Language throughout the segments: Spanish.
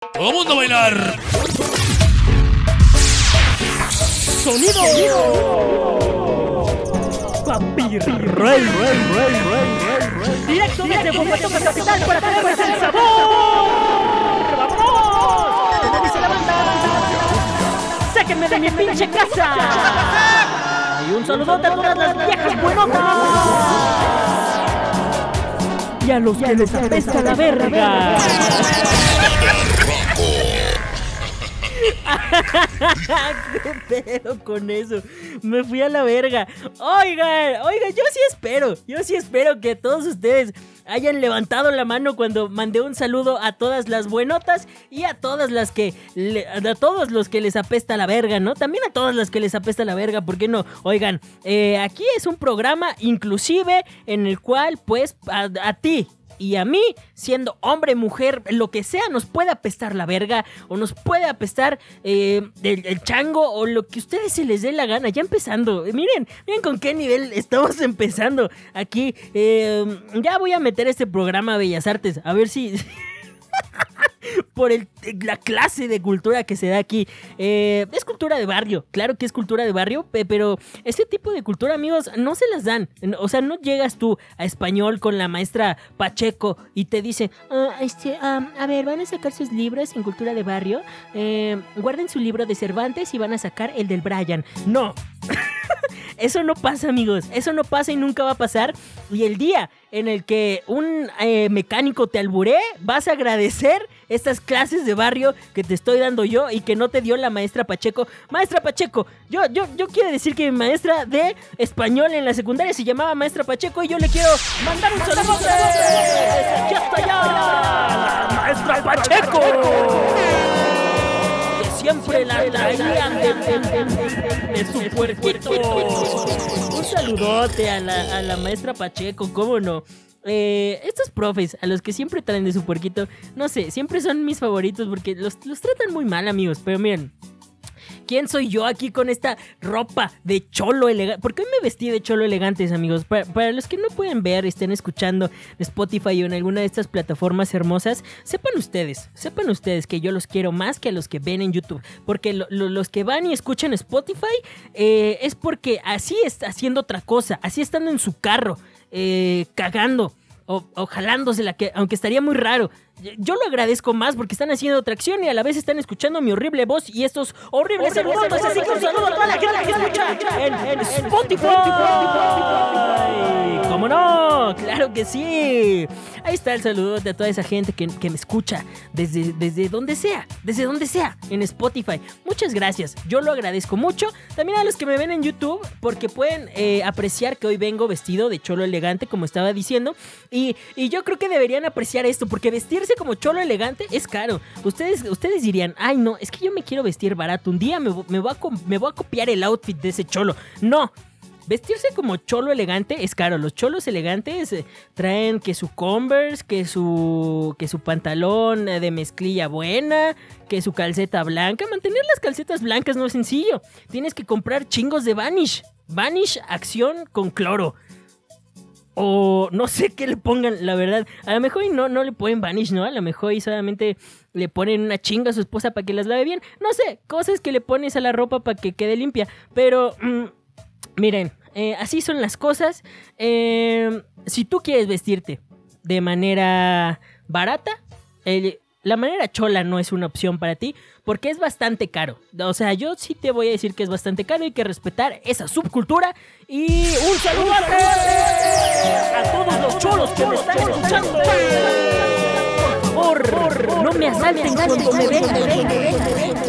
Todo mundo a bailar. Sonido. Vampir. Rey, rey, rey, rey, Directo desde Bogotá, capital, para traerles el sabor. ¡Vamos! Dice la banda. ¡Sáquenme de mi pinche casa! Y un saludote a todas las viejas buenotas. Y a los que les apesta la verga. ¿Qué pedo con eso? Me fui a la verga. Oigan, oigan, yo sí espero, yo sí espero que todos ustedes hayan levantado la mano cuando mandé un saludo a todas las buenotas y a todas las que a todos los que les apesta la verga, ¿no? También a todas las que les apesta la verga, ¿por qué no? Oigan, eh, aquí es un programa inclusive en el cual pues a ti y a mí, siendo hombre, mujer, lo que sea, nos puede apestar la verga o nos puede apestar eh, el, chango o lo que a ustedes se les dé la gana. Ya empezando, miren, miren con qué nivel estamos empezando aquí. Eh, ya voy a meter este programa Bellas Artes, a ver si... por la clase de cultura que se da aquí. Eh, es cultura de barrio, claro que es cultura de barrio, pero este tipo de cultura, amigos, no se las dan. O sea, no llegas tú a español con la maestra Pacheco y te dice, ah, este, a ver, van a sacar sus libros en cultura de barrio, eh, guarden su libro de Cervantes y van a sacar el del Brian. No. Eso no pasa, amigos. Eso no pasa y nunca va a pasar. Y el día en el que un eh, mecánico te alburé, vas a agradecer estas clases de barrio que te estoy dando yo y que no te dio la maestra Pacheco. Maestra Pacheco, yo, yo, yo quiero decir que mi maestra de español en la secundaria se llamaba maestra Pacheco y yo le quiero mandar un saludo. ¡Ya está ya! ¡Maestra Pacheco! Siempre la traían de, su puerquito. Un saludote a la, a la maestra Pacheco, cómo no. Eh, estos profes, a los que siempre traen de su puerquito, no sé, siempre son mis favoritos porque los, los tratan muy mal, amigos. Pero miren, ¿Quién soy yo aquí con esta ropa de cholo elegante? ¿Por qué me vestí de cholo elegantes, amigos? Para, los que no pueden ver, estén escuchando Spotify o en alguna de estas plataformas hermosas, sepan ustedes, sepan ustedes que yo los quiero más que a los que ven en YouTube. Porque los que van y escuchan Spotify eh, es porque así está haciendo otra cosa, así estando en su carro, eh, cagando o, o jalándosela, que, aunque estaría muy raro yo lo agradezco más porque están haciendo tracción y a la vez están escuchando mi horrible voz y estos horribles saludos. Así que un saludo a toda la gente que escucha en, Spotify. ¿Cómo no? Claro que sí. Ahí está el saludo de toda esa gente que, me escucha desde, desde donde sea, desde donde sea, en Spotify. Muchas gracias. Yo lo agradezco mucho. También a los que me ven en YouTube porque pueden eh, apreciar que hoy vengo vestido de cholo elegante, como estaba diciendo. Y, y yo creo que deberían apreciar esto porque vestirse como cholo elegante es caro. Ustedes, ustedes dirían, ay no, es que yo me quiero vestir barato. Un día me, me, voy a, me voy a copiar el outfit de ese cholo. No, Vestirse como cholo elegante es caro. Los cholos elegantes eh, traen que su Converse, que su que su pantalón eh, de mezclilla buena, que su calceta blanca. Mantener las calcetas blancas no es sencillo. Tienes que comprar chingos de Vanish. Vanish acción con cloro. O no sé qué le pongan, la verdad. A lo mejor no, no le ponen vanish, ¿no? A lo mejor solamente le ponen una chinga a su esposa para que las lave bien. No sé, cosas que le pones a la ropa para que quede limpia. Pero, mm, miren, eh, así son las cosas. Eh, si tú quieres vestirte de manera barata, la manera chola no es una opción para ti porque es bastante caro. O sea, yo sí te voy a decir que es bastante caro y hay que respetar esa subcultura. Y un saludo a todos los cholos que me están escuchando. Por favor, no me asalten cuando me vean.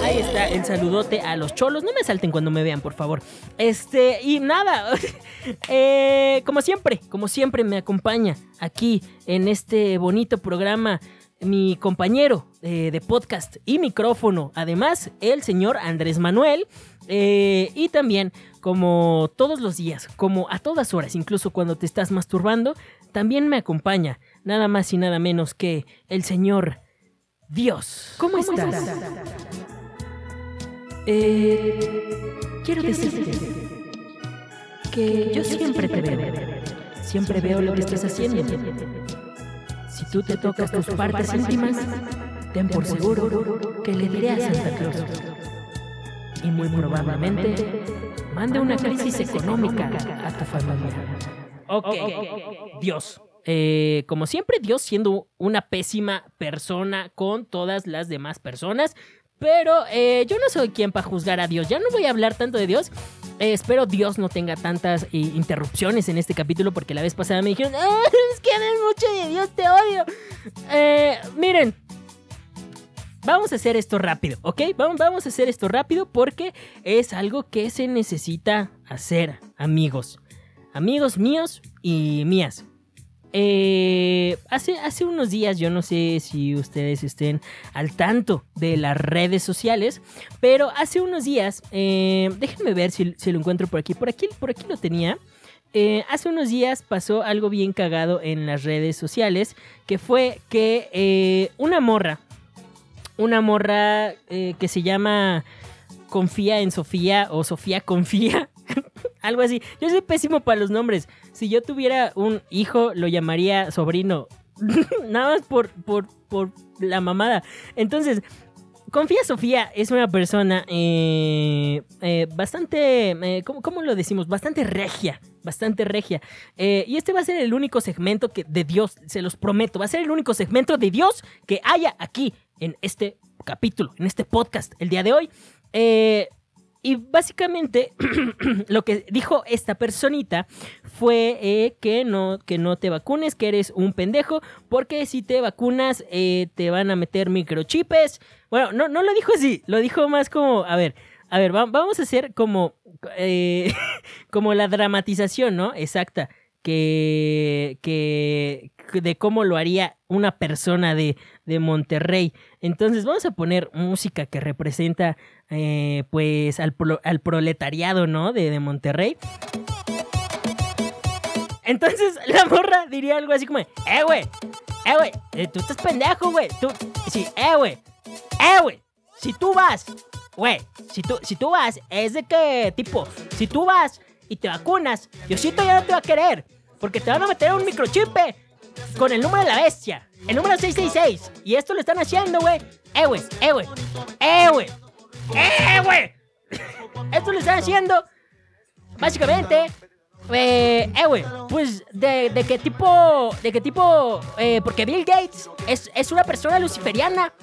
Ahí está el saludote a los cholos. No me asalten cuando me vean, por favor. Este, y nada. Eh, como siempre, como siempre me acompaña aquí en este bonito programa mi compañero eh, de podcast y micrófono, además el señor Andrés Manuel, eh, y también como todos los días, como a todas horas, incluso cuando te estás masturbando, también me acompaña nada más y nada menos que el señor Dios. ¿Cómo, estás? Eh, quiero decirte que yo siempre te veo, siempre veo lo que estás haciendo si tú te tocas tus partes íntimas, ten por seguro que le diré a Santa Claus. Y muy probablemente mande una crisis económica a tu familia. Ok, Dios. Eh, como siempre, Dios siendo una pésima persona con todas las demás personas. Pero eh, yo no soy quien para juzgar a Dios. Ya no voy a hablar tanto de Dios. Eh, espero Dios no tenga tantas interrupciones en este capítulo porque la vez pasada me dijeron, ah, es que hablas mucho de Dios, te odio. miren, vamos a hacer esto rápido, ¿ok? Vamos a hacer esto rápido porque es algo que se necesita hacer, amigos. Amigos míos y mías. Eh, hace, hace unos días, yo no sé si ustedes estén al tanto de las redes sociales, pero hace unos días, eh, déjenme ver si, lo encuentro por aquí. Por aquí, por aquí lo tenía. Eh, hace unos días pasó algo bien cagado en las redes sociales, que fue que una morra, una morra que se llama Confía en Sofía o Sofía Confía, algo así. Yo soy pésimo para los nombres. Si yo tuviera un hijo, lo llamaría sobrino. Nada más por, por, por la mamada. Entonces, Confía Sofía es una persona eh, eh, bastante, eh, ¿cómo, lo decimos? Bastante regia, bastante regia. y este va a ser el único segmento que, de Dios, se los prometo, va a ser el único segmento de Dios que haya aquí en este capítulo, en este podcast el día de hoy. Y básicamente lo que dijo esta personita fue eh, que, no, que no te vacunes, que eres un pendejo, porque si te vacunas eh, te van a meter microchips. Bueno, no, no lo dijo así, lo dijo más como, a ver, a ver, vamos a hacer como, eh, como la dramatización, ¿no? Exacta, que, que, de cómo lo haría una persona de, de Monterrey. Entonces vamos a poner música que representa eh, pues al, proletariado, ¿no? De, de Monterrey. Entonces la morra diría algo así como, eh, güey, eh, güey, eh, tú estás pendejo, güey. Tú, sí, eh, güey, eh, güey, si tú vas, güey, si tú, si tú vas, es de que, tipo, si tú vas y te vacunas, Diosito ya no te va a querer, porque te van a meter un microchip con el número de la bestia. El número 666. Y esto lo están haciendo, güey. Eh, güey, eh, güey. Eh, güey. Eh. Esto lo están haciendo. Básicamente. Eh, eh, güey. Pues de, de qué tipo. De qué tipo. Eh, porque Bill Gates es, es una persona luciferiana.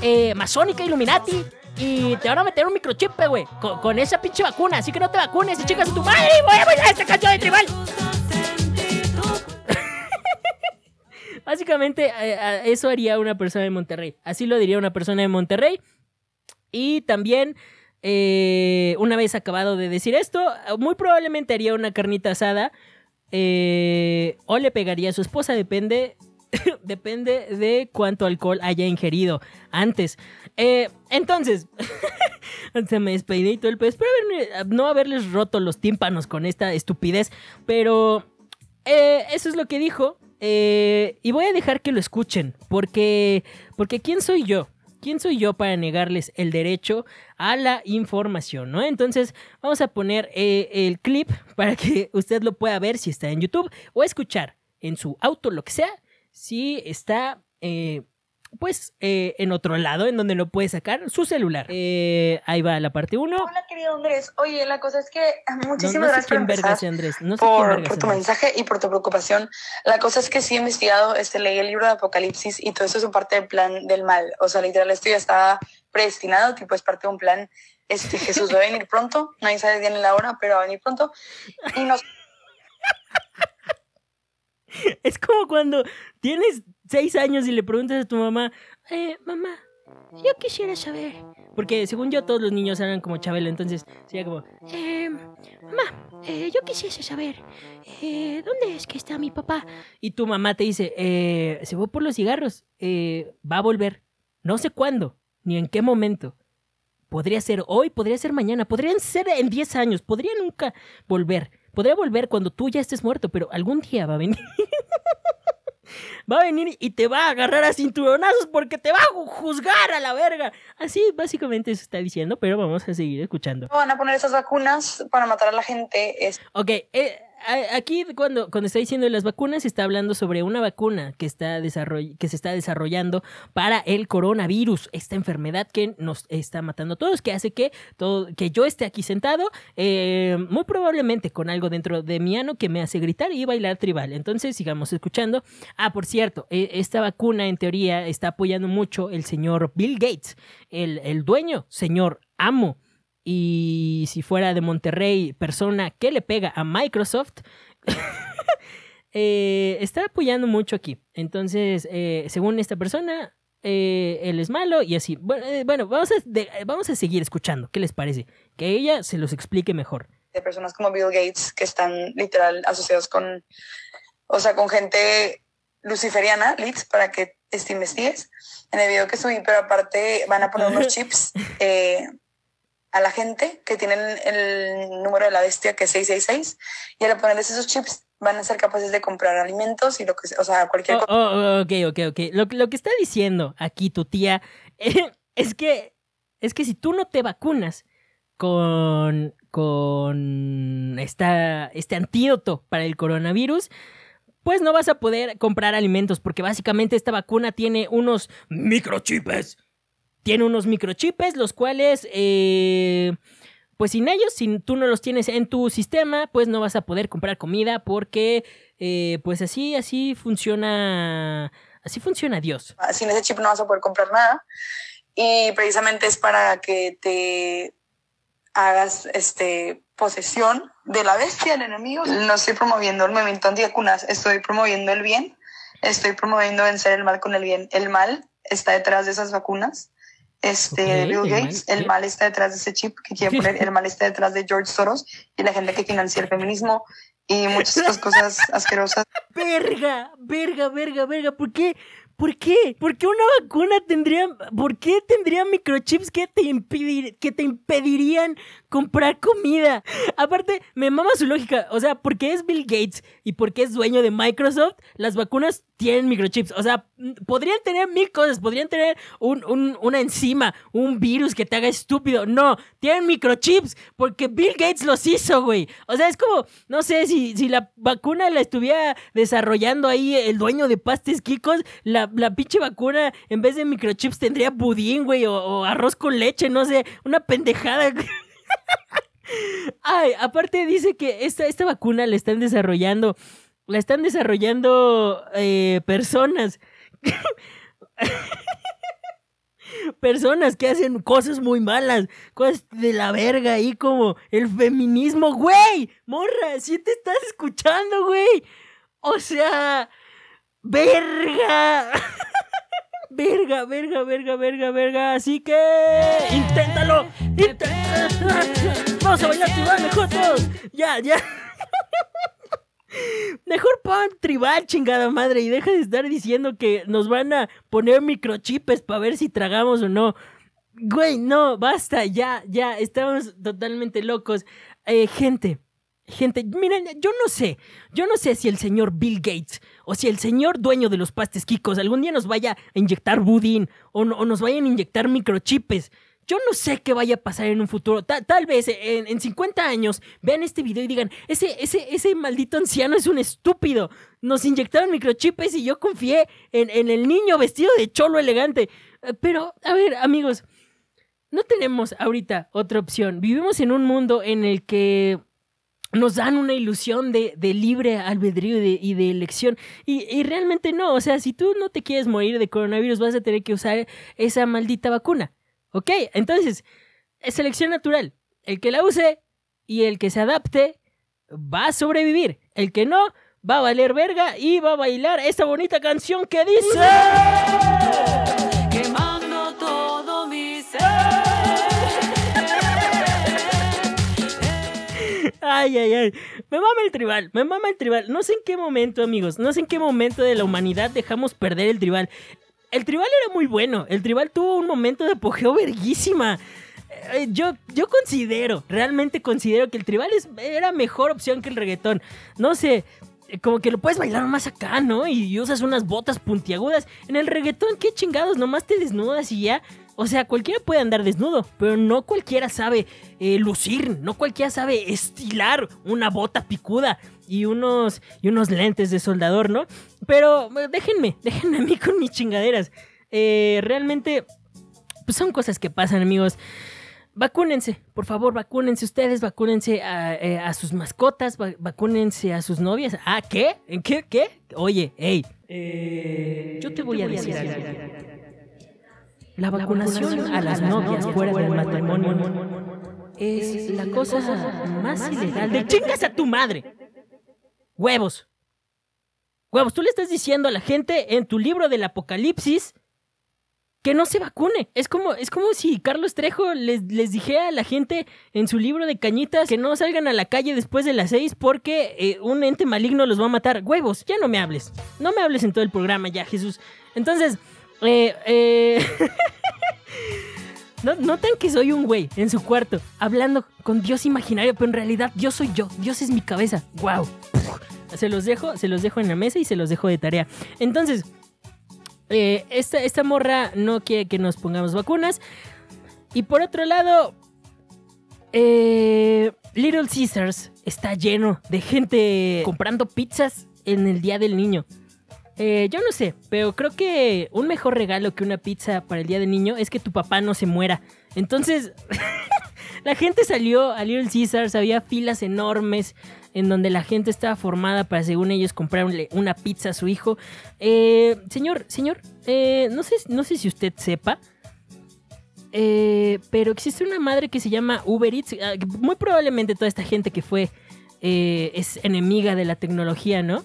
Eh, masónica, Illuminati. Y te van a meter un microchip, güey. Con, esa pinche vacuna. Así que no te vacunes y chicas a tu madre. Voy a bailar esta canción de tribal. Básicamente, eso haría una persona de Monterrey. Así lo diría una persona de Monterrey. Y también, eh, una vez acabado de decir esto, muy probablemente haría una carnita asada. Eh, o le pegaría a su esposa, depende. depende de cuánto alcohol haya ingerido antes. entonces, se me despeiné y todo el pez. Espero no haberles roto los tímpanos con esta estupidez. Pero eso es lo que dijo. Eh, y voy a dejar que lo escuchen, porque, porque ¿quién soy yo? ¿Quién soy yo para negarles el derecho a la información, no? Entonces, vamos a poner eh, el clip para que usted lo pueda ver si está en YouTube o escuchar en su auto, lo que sea, si está eh, pues eh, en otro lado en donde lo puede sacar su celular. Eh, ahí va la parte 1. Hola querido Andrés, oye, la cosa es que muchísimas gracias por, Andrés. No sé por, por tu mensaje y por tu preocupación. La cosa es que sí he investigado, este, leí el libro de Apocalipsis y todo eso es un parte del plan del mal. O sea, literal, esto ya está predestinado, tipo es parte de un plan. Este, Jesús va a venir pronto, nadie sabe ni la hora, pero va a venir pronto. Y nos... Es como cuando tienes seis años y le preguntas a tu mamá, eh, mamá, yo quisiera saber. Porque según yo todos los niños eran como Chabelo, entonces sería como, eh, mamá, eh, yo quisiera saber, eh, ¿dónde es que está mi papá? Y tu mamá te dice, eh, se fue por los cigarros, eh, va a volver, no sé cuándo, ni en qué momento. Podría ser hoy, podría ser mañana, podrían ser en diez años, podría nunca volver. Podría volver cuando tú ya estés muerto, pero algún día va a venir. va a venir y te va a agarrar a cinturonazos porque te va a juzgar a la verga. Así básicamente se está diciendo, pero vamos a seguir escuchando. Van a poner esas vacunas para matar a la gente. Es... Ok, eh, aquí cuando, cuando está diciendo las vacunas, está hablando sobre una vacuna que, está que se está desarrollando para el coronavirus, esta enfermedad que nos está matando a todos, que hace que, todo, que yo esté aquí sentado, eh, muy probablemente con algo dentro de mi ano que me hace gritar y bailar tribal. Entonces, sigamos escuchando. Ah, por cierto, e, esta vacuna en teoría está apoyando mucho el señor Bill Gates, el, el dueño, señor amo y si fuera de Monterrey, persona que le pega a Microsoft, eh, está apoyando mucho aquí. Entonces, eh, según esta persona, eh, él es malo y así. Bueno, vamos, a, vamos a seguir escuchando. ¿Qué les parece? Que ella se los explique mejor. De personas como Bill Gates que están literal asociados con, o sea, con gente luciferiana, leads, para que te investigues en el video que subí, pero aparte van a poner unos chips a la gente que tienen el número de la bestia que es 666 y al ponerles esos chips van a ser capaces de comprar alimentos y lo que o sea, cualquier cosa. Oh, oh, ok, ok, ok. Lo, lo, que está diciendo aquí tu tía es que es que si tú no te vacunas con con esta, este antídoto para el coronavirus, pues no vas a poder comprar alimentos porque básicamente esta vacuna tiene unos microchips tiene unos microchips, los cuales, eh, pues sin ellos, si tú no los tienes en tu sistema, pues no vas a poder comprar comida porque, eh, pues así, así funciona, así funciona Dios. Ah, sin ese chip no vas a poder comprar nada y precisamente es para que te hagas este posesión de la bestia, del enemigo. No estoy promoviendo el movimiento antivacunas, estoy promoviendo el bien, estoy promoviendo vencer el mal con el bien. El mal está detrás de esas vacunas este Bill Gates, el mal, está detrás de ese chip que quiere poner, el mal está detrás de George Soros y la gente que financia el feminismo y muchas otras cosas asquerosas. Verga, verga, verga, verga, ¿por qué? ¿Por qué? ¿Por qué una vacuna tendría, por qué tendría microchips que te, impedir, que te impedirían comprar comida? Aparte, me mama su lógica, o sea, porque es Bill Gates y porque es dueño de Microsoft, las vacunas tienen microchips, o sea, podrían tener mil cosas, podrían tener un, un, una enzima, un virus que te haga estúpido, no, tienen microchips porque Bill Gates los hizo, güey. O sea, es como, no sé, si, si la vacuna la estuviera desarrollando ahí el dueño de Pastes Kikos, la la, pinche vacuna, en vez de microchips, tendría budín, güey, o, arroz con leche, no sé, una pendejada. Ay, aparte dice que esta, esta vacuna la están desarrollando, la están desarrollando eh, personas. personas que hacen cosas muy malas, cosas de la verga ahí como el feminismo, güey, morra, si te estás escuchando, güey. O sea, ¡Verga! verga, verga, verga, verga, verga. Así que. ¡Inténtalo! ¡Inténtalo! Vamos a bailar tribal todos. Ya, ya. Mejor pon tribal, chingada madre, y deja de estar diciendo que nos van a poner microchips para ver si tragamos o no. Güey, no, basta, ya, ya, estamos totalmente locos. Eh, gente, gente, miren, yo no sé, yo no sé si el señor Bill Gates o si el señor dueño de los pastes Kikos algún día nos vaya a inyectar budín o, nos vayan a inyectar microchips. Yo no sé qué vaya a pasar en un futuro. tal vez en, en, 50 años vean este video y digan, ese, ese, ese maldito anciano es un estúpido. Nos inyectaron microchips y yo confié en, en el niño vestido de cholo elegante. Eh, pero, a ver, amigos, no tenemos ahorita otra opción. Vivimos en un mundo en el que nos dan una ilusión de, libre albedrío y de, elección. Y, realmente no, o sea, si tú no te quieres morir de coronavirus, vas a tener que usar esa maldita vacuna. ¿Ok? Entonces, es selección natural. El que la use y el que se adapte va a sobrevivir. El que no, va a valer verga y va a bailar esta bonita canción que dice... Ay, ay, ay. Me mama el tribal, me mama el tribal. No sé en qué momento, amigos, no sé en qué momento de la humanidad dejamos perder el tribal. El tribal era muy bueno. El tribal tuvo un momento de apogeo verguísima. Eh, yo, yo considero, realmente considero que el tribal es, era mejor opción que el reggaetón. No sé, como que lo puedes bailar más acá, ¿no? Y usas unas botas puntiagudas. En el reggaetón, qué chingados, nomás te desnudas y ya. O sea, cualquiera puede andar desnudo, pero no cualquiera sabe eh, lucir, no cualquiera sabe estilar una bota picuda y unos, y unos lentes de soldador, ¿no? Pero eh, déjenme, déjenme a mí con mis chingaderas. Eh, realmente, pues son cosas que pasan, amigos. Vacúnense, por favor, vacúnense ustedes, vacúnense a, eh, a sus mascotas, va- vacúnense a sus novias. ¿Ah, qué? ¿En qué? ¿Qué? Oye, hey, yo te voy a decir algo. La vacunación a las novias fuera del matrimonio es la cosa más ilegal de chingas a tu madre. Huevos. Huevos, tú le estás diciendo a la gente en tu libro del apocalipsis que no se vacune. Es como, es como si Carlos Trejo les, les dijera a la gente en su libro de cañitas que no salgan a la calle después de las seis porque eh, un ente maligno los va a matar. Huevos, ya no me hables. No me hables en todo el programa ya, Jesús. Entonces, eh, eh... No, que soy un güey en su cuarto, hablando con Dios imaginario, pero en realidad Dios soy yo, Dios es mi cabeza. ¡Wow! Se los dejo, se los dejo en la mesa y se los dejo de tarea. Entonces, eh, esta, esta morra no quiere que nos pongamos vacunas. Y por otro lado, eh, Little Caesars está lleno de gente comprando pizzas en el Día del Niño. Eh, yo no sé, pero creo que un mejor regalo que una pizza para el Día del Niño es que tu papá no se muera. Entonces, la gente salió a Little Caesars, había filas enormes en donde la gente estaba formada para, según ellos, comprarle una pizza a su hijo. Eh, señor, señor, eh, no, sé, no sé si usted sepa, eh, pero existe una madre que se llama Uber Eats. Ah, Muy probablemente toda esta gente que fue eh, es enemiga de la tecnología, ¿no?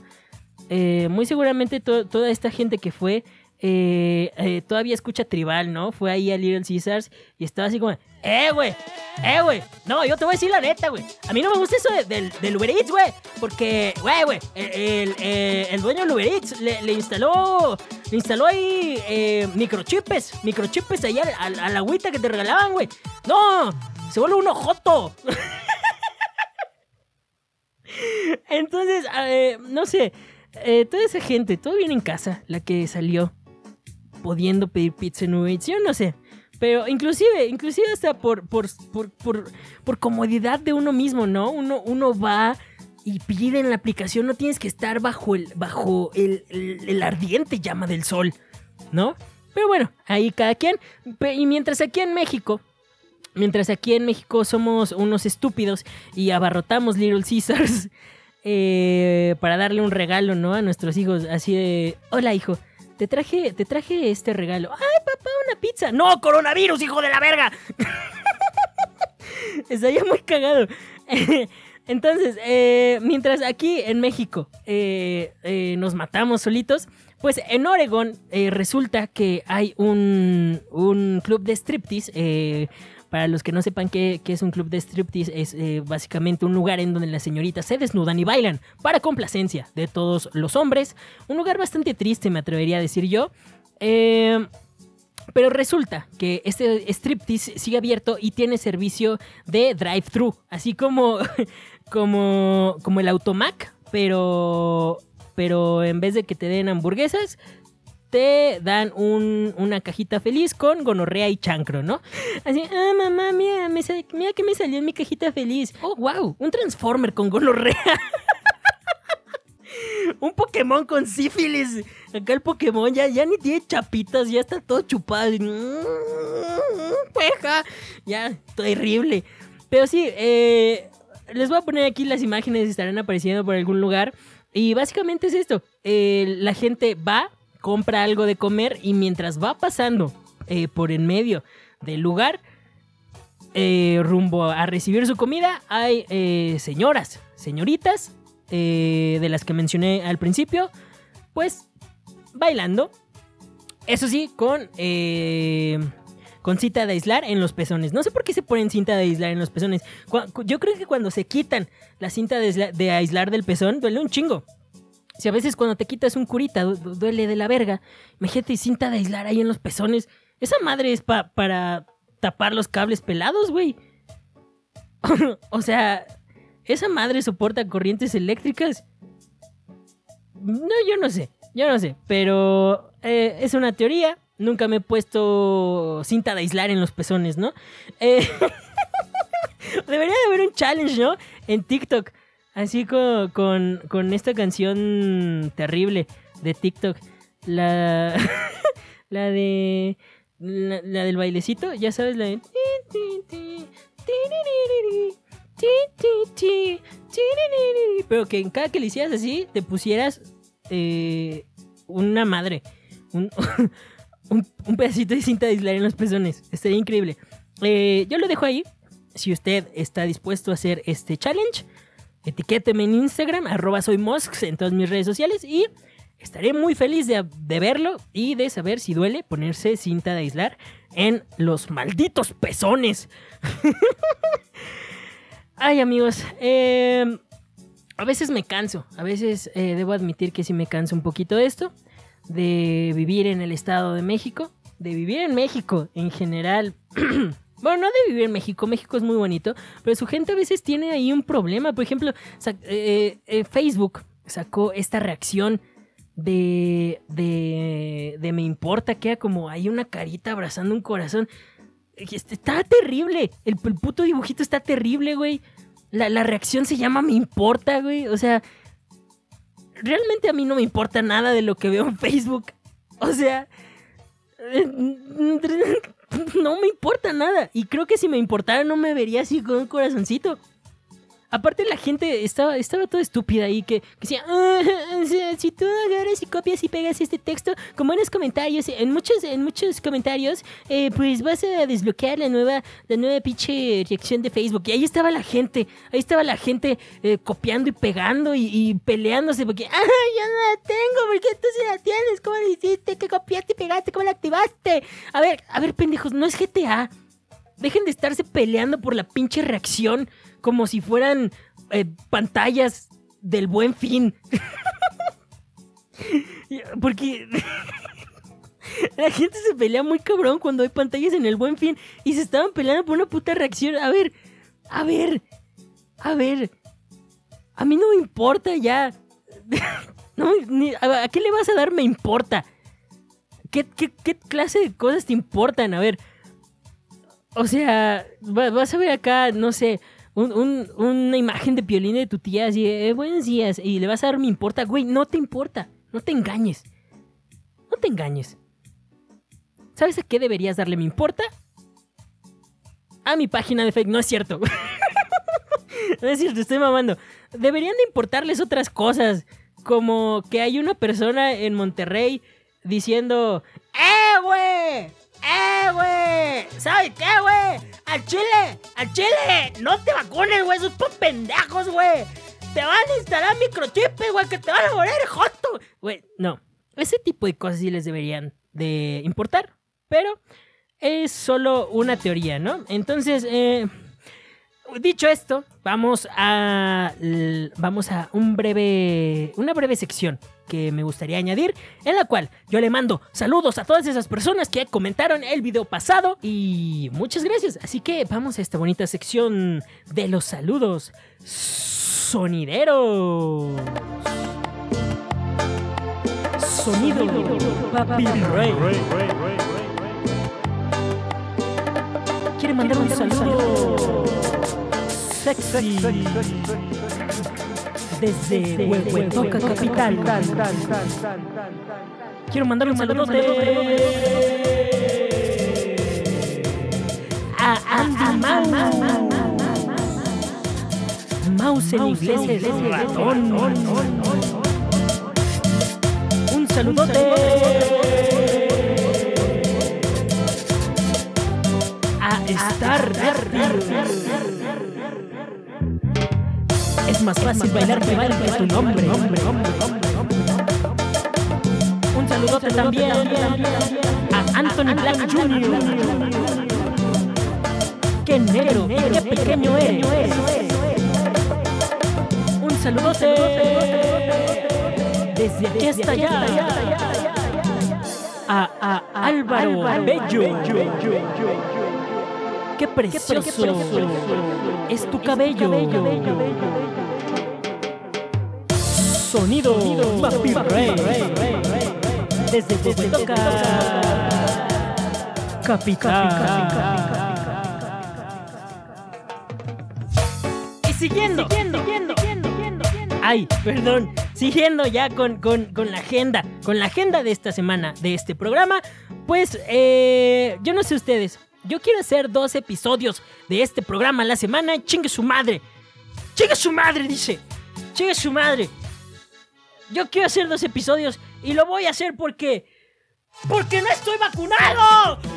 Eh, muy seguramente to- toda esta gente que fue eh, eh, todavía escucha tribal, ¿no? Fue ahí a Little Caesars y estaba así como, ¡eh, güey! ¡eh, güey! No, yo te voy a decir la neta, güey. A mí no me gusta eso de- del, Uber Eats, güey. Porque, güey, güey, el, dueño del Uber Eats le, instaló, le instaló ahí eh, microchips, microchips ahí al, al- a la agüita que te regalaban, güey. No, se vuelve un ojoto. Entonces, no sé, eh, toda esa gente, todo bien en casa, la que salió pudiendo pedir pizza en Uber yo no sé. Pero inclusive, inclusive hasta por, por, por, por, por comodidad de uno mismo, ¿no? Uno, uno va y pide en la aplicación, no tienes que estar bajo el, bajo el, el- el ardiente llama del sol, ¿no? Pero bueno, ahí cada quien. Y mientras aquí en México, mientras aquí en México somos unos estúpidos y abarrotamos Little Caesars eh, para darle un regalo, ¿no? A nuestros hijos, así de, hola hijo, te traje, te traje este regalo. Ay, papá, una pizza. No, coronavirus, hijo de la verga. Estaría muy cagado. Entonces, eh, mientras aquí en México eh, eh, nos matamos solitos, pues en Oregon eh, resulta que hay un, un club de striptease. Para los que no sepan qué, qué es un club de striptease, es eh, básicamente un lugar en donde las señoritas se desnudan y bailan para complacencia de todos los hombres. Un lugar bastante triste, me atrevería a decir yo. Eh, pero resulta que este striptease sigue abierto y tiene servicio de drive-thru, así como, como, como el Automac, pero, pero en vez de que te den hamburguesas, te dan un- una cajita feliz con gonorrea y chancro, ¿no? Así, ah, mamá, mira, me mira que me salió en mi cajita feliz. Oh, wow, un Transformer con gonorrea. un Pokémon con sífilis. Acá el Pokémon ya, ya ni tiene chapitas, ya está todo chupado. y, "Mm, Pueja. Ya, terrible. Pero sí, eh, les voy a poner aquí las imágenes, estarán apareciendo por algún lugar. Y básicamente es esto. eh, la gente va, compra algo de comer y mientras va pasando eh, por en medio del lugar, eh, rumbo a recibir su comida, hay eh, señoras, señoritas, eh, de las que mencioné al principio, pues bailando. Eso sí, con, con cinta de aislar en los pezones. No sé por qué se ponen cinta de aislar en los pezones. Yo creo que cuando se quitan la cinta de aislar del pezón, duele un chingo. Si a veces cuando te quitas un curita du- du- duele de la verga, imagínate cinta de aislar ahí en los pezones. Esa madre es pa- para tapar los cables pelados, güey. o sea, esa madre soporta corrientes eléctricas. No, yo no sé, yo no sé, pero eh, es una teoría. Nunca me he puesto cinta de aislar en los pezones, ¿no? Eh, debería de haber un challenge, ¿no? En TikTok. Así con, con, con esta canción terrible de TikTok. La, la de... La, del bailecito, ya sabes, la de... Pero que en cada que le hicieras así, te pusieras eh, una madre. Un, un, un pedacito de cinta de aislar en los pezones. Estaría increíble. Eh, yo lo dejo ahí. Si usted está dispuesto a hacer este challenge, etiquéteme en Instagram, arroba soy en todas mis redes sociales y estaré muy feliz de, de verlo y de saber si duele ponerse cinta de aislar en los malditos pezones. Ay, amigos, eh, a veces me canso, a veces eh, debo admitir que sí me canso un poquito de esto, de vivir en el Estado de México, de vivir en México en general. Bueno, no de vivir en México, México es muy bonito, pero su gente a veces tiene ahí un problema. Por ejemplo, sac- eh, eh, Facebook sacó esta reacción de, de, de me importa, que era como hay una carita abrazando un corazón. Este, Está terrible, el, puto dibujito está terrible, güey. La reacción se llama me importa, güey. O sea, realmente a mí no me importa nada de lo que veo en Facebook. O sea, no me importa nada. Y creo que si me importara no me vería así con un corazoncito. Aparte la gente estaba, estaba toda estúpida ahí que, decía, "Ah, si tú agarras y copias y pegas este texto, como en los comentarios, en muchos, en muchos comentarios, eh, pues vas a desbloquear la nueva, la nueva pinche reacción de Facebook. Y ahí estaba la gente, ahí estaba la gente eh, copiando y pegando y, y peleándose porque, ah, yo no la tengo, porque tú sí la tienes, ¿cómo lo hiciste? ¿Qué copiaste y pegaste? ¿Cómo la activaste? A ver, a ver, pendejos, no es GTA. Dejen de estarse peleando por la pinche reacción como si fueran eh, pantallas del buen fin. Porque la gente se pelea muy cabrón cuando hay pantallas en el buen fin y se estaban peleando por una puta reacción. A ver, a ver, a ver. A mí no me importa ya. No, ni- a, ¿a qué le vas a dar me importa? ¿Qué, qué, clase de cosas te importan? A ver. O sea, va- vas a ver acá, no sé, un- un- una imagen de piolín de tu tía así, eh, buenos días, y le vas a dar me importa, güey, no te importa, no te engañes, no te engañes. ¿Sabes a qué deberías darle me importa? A mi página de fake, no es cierto. no es cierto, estoy mamando. Deberían de importarles otras cosas, como que hay una persona en Monterrey diciendo, ¡Eh, güey! ¡Eh, güey! ¿Sabes qué, güey? ¡Al chile! ¡Al chile! ¡No te vacunes, güey! ¡Sos por pendejos, güey! ¡Te van a instalar microchips, güey! ¡Que te van a volver joto! Güey, no. Ese tipo de cosas sí les deberían de importar. Pero es solo una teoría, ¿no? Entonces, eh, dicho esto, vamos a vamos a un breve una breve sección que me gustaría añadir en la cual yo le mando saludos a todas esas personas que comentaron el video pasado y muchas gracias. Así que vamos a esta bonita sección de los saludos sonideros. Sonido Papi Rey. Quiere mandar un saludo sexy desde Huehuetoca Capital. Quiero mandar un saludo a Andy Mau. Mouse en inglés es ratón. Un saludote a Star Radio. Es más fácil bailar que bailar que tu nombre. Un saludote también a Anthony Black Jr. Qué negro, qué pequeño eres. Un saludote desde aquí hasta allá a, a Álvaro Bello. Qué precioso es tu cabello. Sonido Papi Rey. Desde Huehuetoca Capital. Y siguiendo, siguiendo, siguiendo, siguiendo, Ay, perdón. Siguiendo ya con, con, con, la agenda, con la agenda de esta semana, de este programa, pues eh, yo no sé ustedes, yo quiero hacer dos episodios de este programa a la semana. Chingue su madre. Chingue su madre, dice. Chingue su madre. Yo quiero hacer dos episodios y lo voy a hacer porque... ¡Porque no estoy vacunado!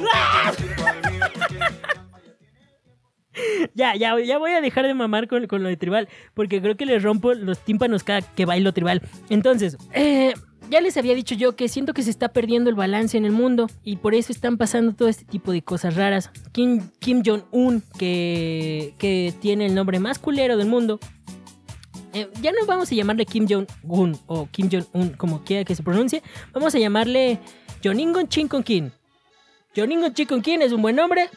Ya, ya, ya voy a dejar de mamar con, con, lo de tribal, porque creo que le rompo los tímpanos cada que bailo tribal. Entonces, eh, ya les había dicho yo que siento que se está perdiendo el balance en el mundo y por eso están pasando todo este tipo de cosas raras. Kim, Kim Jong-un, que, que tiene el nombre más culero del mundo, eh, ya no vamos a llamarle Kim Jong-un o Kim Jong-un, como quiera que se pronuncie, vamos a llamarle Joningon Chinkon Kim. Joningon Chinkon Kim es un buen nombre,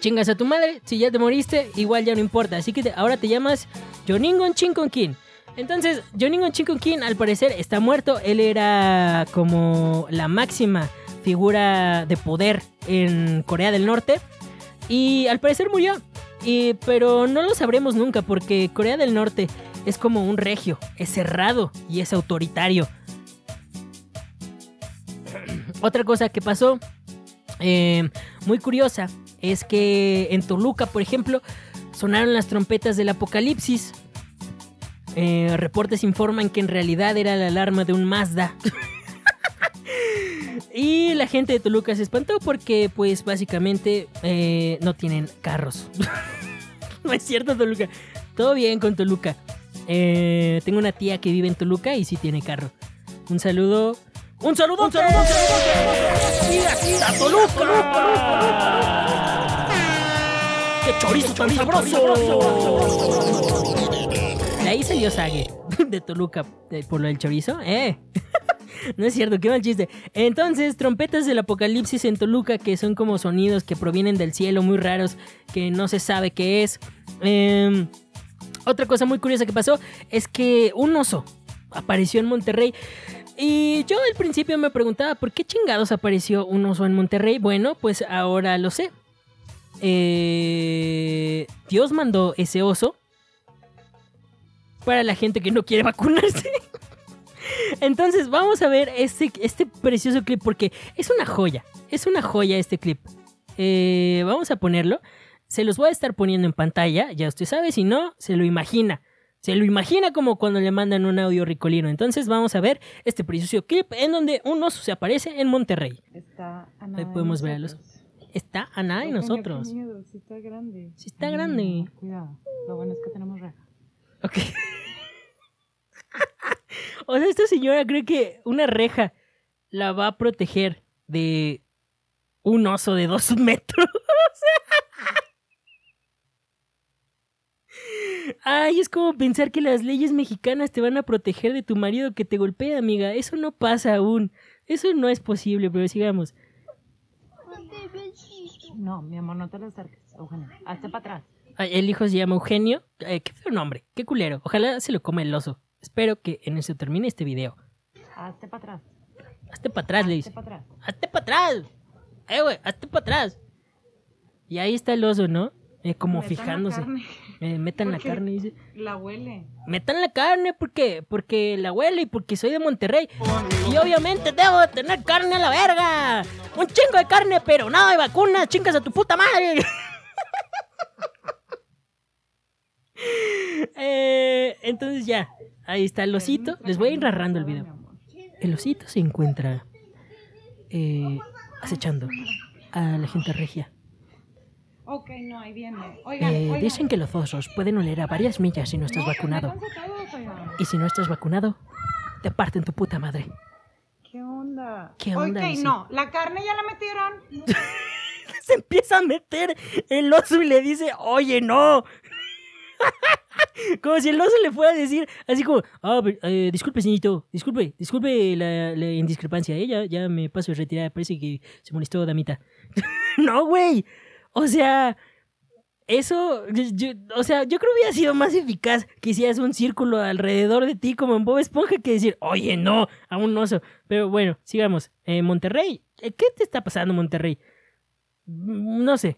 chingas a tu madre, si ya te moriste, igual ya no importa. Así que ahora te llamas Joningon Chinkon Kin. Entonces, Joningon Chinkon Kin al parecer está muerto. Él era como la máxima figura de poder en Corea del Norte. Y al parecer murió. Y, pero no lo sabremos nunca porque Corea del Norte es como un regio, es cerrado y es autoritario. Otra cosa que pasó, eh, muy curiosa, es que en Toluca, por ejemplo, sonaron las trompetas del apocalipsis. Eh, reportes informan que en realidad era la alarma de un Mazda. y la gente de Toluca se espantó porque, pues, básicamente eh, no tienen carros. no es cierto, Toluca. Todo bien con Toluca. Eh, tengo una tía que vive en Toluca y sí tiene carro. Un saludo. ¡Un saludo! ¡Un saludo! ¡Un saludo! ¡A Toluca! ¡Qué chorizo tan sabroso! De ahí salió Sage, de Toluca, por lo del chorizo. ¡Eh! No es cierto, qué mal chiste. Entonces, trompetas del apocalipsis en Toluca, que son como sonidos que provienen del cielo, muy raros, que no se sabe qué es. Eh, otra cosa muy curiosa que pasó es que un oso apareció en Monterrey. Y yo al principio me preguntaba, ¿por qué chingados apareció un oso en Monterrey? Bueno, pues ahora lo sé. Eh, Dios mandó ese oso para la gente que no quiere vacunarse. Entonces vamos a ver este, este precioso clip porque es una joya. Es una joya este clip. Eh, vamos a ponerlo. Se los voy a estar poniendo en pantalla, ya usted sabe, si no, se lo imagina. Se lo imagina como cuando le mandan un audio ricolino. Entonces vamos a ver este precioso clip en donde un oso se aparece en Monterrey. Está Ahí podemos ver a los... Está Ana y nosotros. Miedo, sí está grande. Sí está grande. No, cuidado. Lo bueno es que tenemos reja. Ok. o sea, esta señora cree que una reja la va a proteger de un oso de dos metros. Ay, es como pensar que las leyes mexicanas te van a proteger de tu marido que te golpea, amiga. Eso no pasa aún. Eso no es posible, pero sigamos. No, mi amor, no te lo acerques, Eugenio. Hazte para atrás. Ay, el hijo se llama Eugenio. Eh, qué feo nombre, qué culero. Ojalá se lo coma el oso. Espero que en eso termine este video. Hazte para atrás. Hazte para atrás, le dice. Hazte para atrás. Hazte para atrás. Eh, güey, hazte para atrás. Y ahí está el oso, ¿no? Eh, como fijándose. Eh, metan la carne, dice. La huele. Metan la carne porque, porque la huele y porque soy de Monterrey. Y obviamente debo de tener carne a la verga. Un chingo de carne, pero nada de vacunas. Chingas a tu puta madre. Eh, entonces ya, ahí está el osito. Les voy a ir narrando el video. El osito se encuentra eh, acechando a la gente regia. Ok, no, ahí viene. Oigan, Eh, oigan. dicen que los osos pueden oler a varias millas si no estás No, vacunado. Y si no estás vacunado, te parten tu puta madre. ¿Qué onda? ¿Qué onda, Ok, no. La carne ya la metieron. Se empieza a meter el oso y le dice, oye, no. como si el oso le fuera a decir, así como, ah, pero, eh, disculpe, señorito, disculpe, disculpe la, la indiscrepancia, ¿eh? ya, ya me paso de retirada, parece que se molestó, damita. no, güey. O sea, eso, yo- yo- o sea, yo creo que hubiera sido más eficaz que hicieras un círculo alrededor de ti como en Bob Esponja que decir, oye, no, a un oso. Pero bueno, sigamos. Eh, Monterrey, eh, ¿qué te está pasando, Monterrey? Mm, No sé.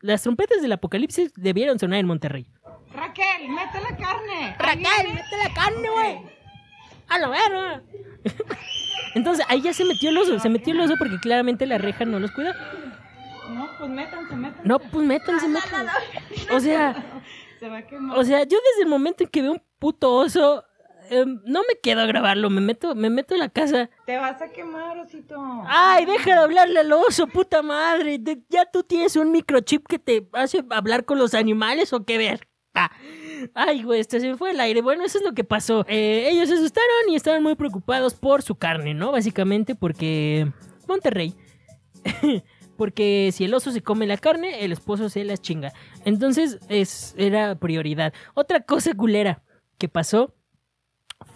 Las trompetas del apocalipsis debieron sonar en Monterrey. Raquel, mete la carne. Raquel, mete la carne, güey. A la verga. Entonces ahí ya se metió el oso, se metió el oso porque claramente la reja no los cuida. No, pues métanse, métanse. No, pues métanse, métanse. O sea, Se va a quemar. o sea, yo desde el momento en que veo un puto oso, em, no me quedo a grabarlo, me meto, me meto a la casa. Te vas a quemar, osito. Ay, deja de hablarle al oso, puta madre. De- ya tú tienes un microchip que te hace hablar con los animales o qué ver. Ah. Ay, güey, este se me fue el aire. Bueno, eso es lo que pasó. Eh, ellos se asustaron y estaban muy preocupados por su carne, ¿no? Básicamente porque Monterrey. porque si el oso se come la carne, el esposo se las chinga. Entonces, es, era prioridad. Otra cosa culera que pasó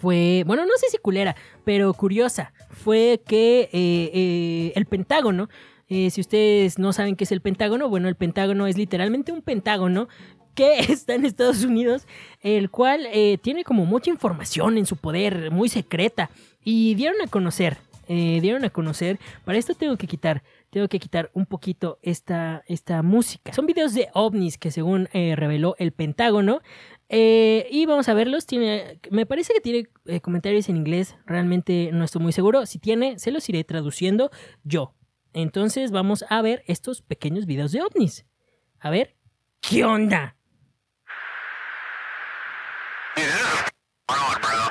fue, bueno, no sé si culera, pero curiosa, fue que eh, eh, el Pentágono, eh, si ustedes no saben qué es el Pentágono, bueno, el Pentágono es literalmente un pentágono que está en Estados Unidos, el cual tiene como mucha información en su poder, muy secreta, y dieron a conocer, dieron a conocer, para esto tengo que quitar, tengo que quitar un poquito esta, esta música. Son videos de ovnis que según eh, reveló el Pentágono, eh, y vamos a verlos. Tiene, me parece que tiene eh, comentarios en inglés. Realmente no estoy muy seguro. Si tiene, se los iré traduciendo yo. Entonces vamos a ver estos pequeños videos de ovnis. A ver, ¿qué onda?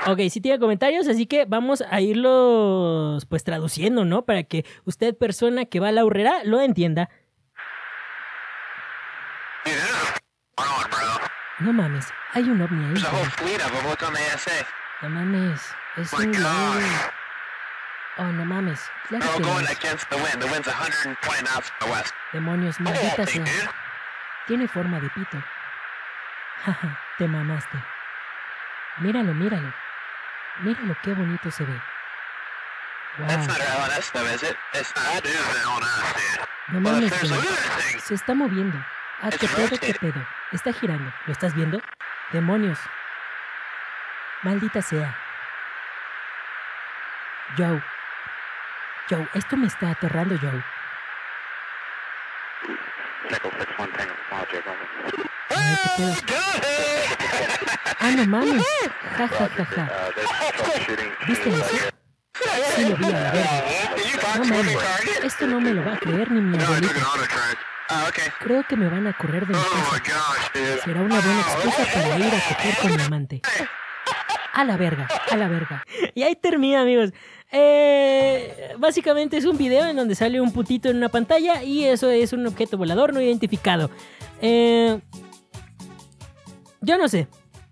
Ok, sí tiene comentarios, así que vamos a irlos pues traduciendo, ¿no? Para que usted, persona que va a la urrera, lo entienda. No mames, hay un ovni ahí. No mames, es un globo. Oh, no mames. Claro all que no es. against the wind. The wind's 120 knots from the west. Demonios, Oh, maldita sea. Tiene forma de pito. Jaja, te mamaste. Míralo, míralo. Míralo qué bonito se ve. That's Wow. not our LNS, though, is it? It's not. That is an LNS, dude. No mames, there's. Se está moviendo. Ah, qué pedo, qué pedo. Está girando. ¿Lo estás viendo? Demonios. Maldita sea. Joe. Joe, esto me está aterrando, Joe. Nickel 6-1 Tango Small J, over. Ay, qué pedo. Ah, no mames. Ja, ja, ja, ja. Uh. ¿Viste eso? Sí, lo vi a la verga. No mames. Esto no me lo va a creer ni mi abuelita. Oh. Creo que me van a correr de mi Oh casa. Será una buena excusa para ir a coger con mi amante. A la verga, a la verga. Y ahí termina, amigos. Eh, básicamente es un video en donde sale un putito en una pantalla y eso es un objeto volador no identificado. Eh, yo no sé,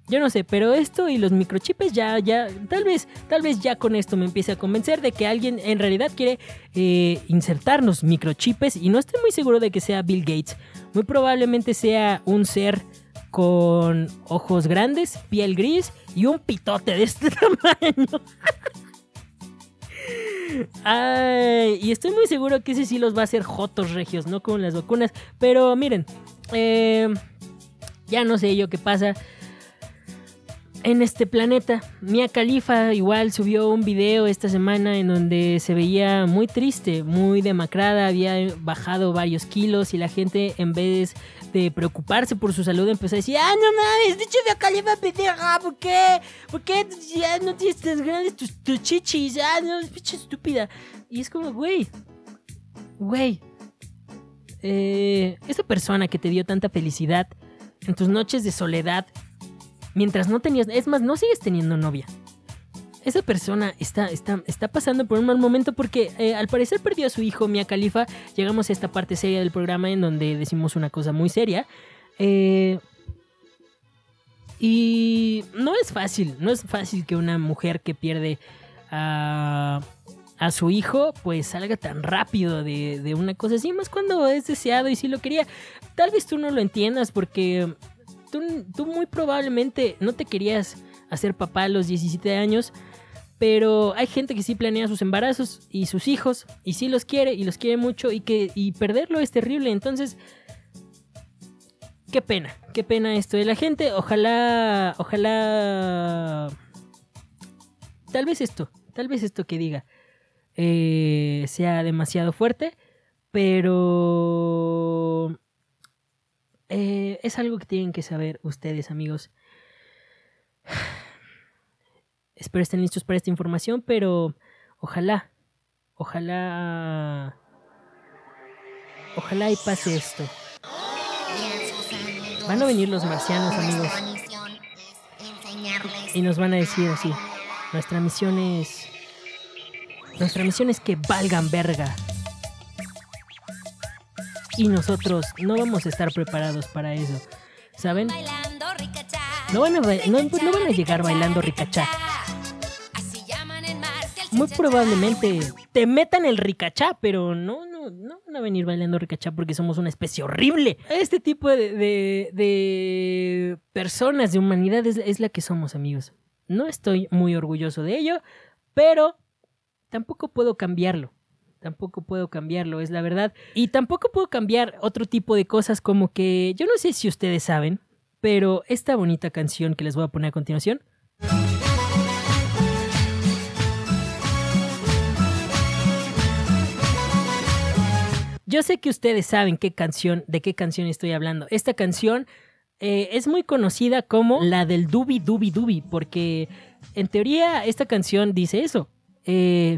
yo no sé, pero esto y los microchips ya, ya, tal vez, tal vez ya con esto me empiece a convencer de que alguien en realidad quiere eh, insertarnos microchips y no estoy muy seguro de que sea Bill Gates. Muy probablemente sea un ser con ojos grandes, piel gris y un pitote de este tamaño. Ay, y estoy muy seguro que ese sí los va a hacer jotos regios, no como las vacunas. Pero miren, eh, ya no sé yo qué pasa en este planeta. Mia Khalifa igual subió un video esta semana en donde se veía muy triste, muy demacrada, había bajado varios kilos y la gente en vez de preocuparse por su salud empezó a decir, ah, no mames, de hecho Mia Khalifa pendeja, ¿por qué? ¿Por qué ya no tienes tan grandes tus, tus chichis? Ah, no, es pinche estúpida. Y es como, güey, güey, eh, esa persona que te dio tanta felicidad en tus noches de soledad, mientras no tenías, es más, no sigues teniendo novia. Esa persona está, está, está pasando por un mal momento porque eh, al parecer perdió a su hijo Mia Khalifa. Llegamos a esta parte seria del programa en donde decimos una cosa muy seria. Eh, y no es fácil, no es fácil que una mujer que pierde a, a su hijo pues salga tan rápido de, de una cosa así, más cuando es deseado y si lo quería. Tal vez tú no lo entiendas porque tú, tú muy probablemente no te querías hacer papá a los 17 años, pero hay gente que sí planea sus embarazos y sus hijos y sí los quiere y los quiere mucho y que y perderlo es terrible, entonces qué pena, qué pena esto de la gente, ojalá ojalá tal vez esto, tal vez esto que diga eh, sea demasiado fuerte, pero eh, es algo que tienen que saber ustedes, amigos. Espero estén listos para esta información, pero ojalá, ojalá, ojalá y pase esto. Van a venir los marcianos, amigos, y nos van a decir así, nuestra misión es, nuestra misión es que valgan verga. Y nosotros no vamos a estar preparados para eso, ¿saben? No van a, no, no van a llegar bailando ricachá. Muy probablemente te metan el ricachá, pero no, no, no van a venir bailando ricachá porque somos una especie horrible. Este tipo de, de- de personas, de humanidad, es, es la que somos, amigos. No estoy muy orgulloso de ello, pero tampoco puedo cambiarlo. Tampoco puedo cambiarlo, es la verdad. Y tampoco puedo cambiar otro tipo de cosas como que, yo no sé si ustedes saben, pero esta bonita canción que les voy a poner a continuación Yo sé que ustedes saben qué canción, de qué canción estoy hablando. Esta canción eh, es muy conocida como la del Dubi Dubi Dubi, porque en teoría esta canción dice eso. Eh,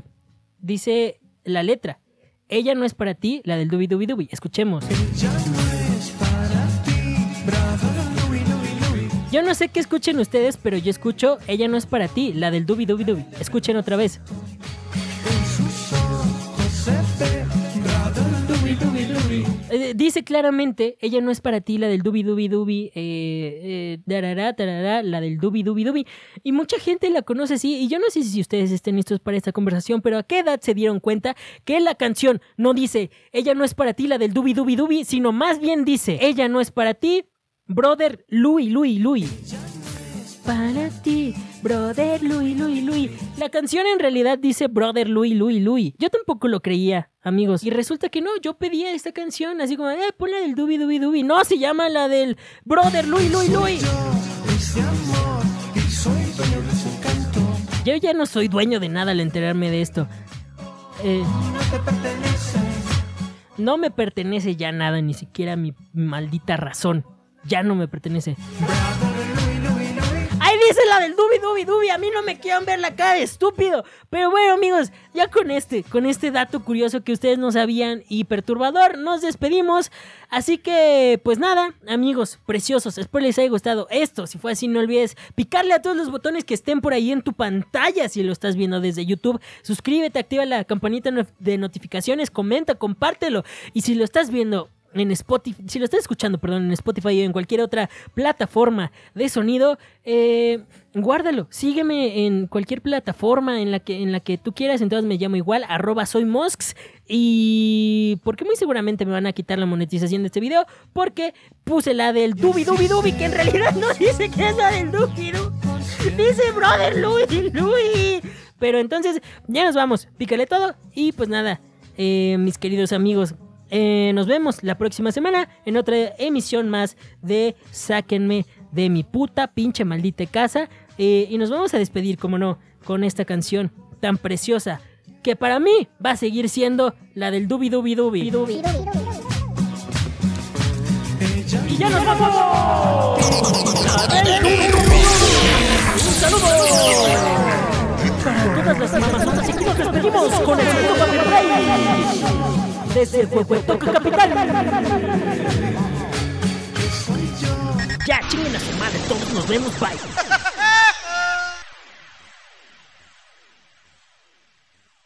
dice la letra. Ella no es para ti, la del Dubi Dubi Dubi. Escuchemos. Yo no sé qué escuchen ustedes, pero yo escucho Ella no es para ti, la del Dubi Dubi Dubi. Escuchen otra vez. Eh, dice claramente, ella no es para ti la del dubi dubi dubi, eh, eh, tarará, la del dubi dubi dubi. Y mucha gente la conoce así, y yo no sé si ustedes estén listos para esta conversación, pero ¿a qué edad se dieron cuenta que la canción no dice, ella no es para ti la del dubi dubi dubi, sino más bien dice, ella no es para ti, brother Louis, Louis, Louis. Para ti, brother Louis, Louis, Louis. La canción en realidad dice brother Louis, Louis, Louis. Yo tampoco lo creía, amigos. Y resulta que no, yo pedía esta canción así como, eh, ponla del dubi dubi dubi. No, se llama la del brother Louis, Louis, Louis. Yo ya no soy dueño de nada al enterarme de esto. Eh, no me pertenece ya nada, ni siquiera mi maldita razón. Ya no me pertenece. Dice la del dubi dubi dubi. A mí no me quieran ver la cara de estúpido. Pero bueno, amigos, ya con este, con este dato curioso que ustedes no sabían y perturbador, nos despedimos. Así que, pues nada, amigos preciosos, espero les haya gustado esto. Si fue así, no olvides picarle a todos los botones que estén por ahí en tu pantalla si lo estás viendo desde YouTube. Suscríbete, activa la campanita de notificaciones, comenta, compártelo. Y si lo estás viendo en Spotify, si lo estás escuchando, perdón, en Spotify o en cualquier otra plataforma de sonido, eh, guárdalo, sígueme en cualquier plataforma en la que en la que tú quieras, entonces me llamo igual, arroba soy y porque muy seguramente me van a quitar la monetización de este video, porque puse la del dubi dubi dubi, que en realidad no dice que es la del dubi dubi, dice brother Louis, Louis, pero entonces ya nos vamos, pícale todo, y pues nada, eh, mis queridos amigos, eh, nos vemos la próxima semana en otra emisión más de Sáquenme de mi puta pinche maldita casa. Eh, y nos vamos a despedir, como no, con esta canción tan preciosa que para mí va a seguir siendo la del dubi dubi dubi. Y ya nos vamos. Un saludo para todas las amazonas y aquí nos despedimos con el saludo para el rey desde Huehuetoca Capital. Ya, chinguen a su madre, todos nos vemos, bye.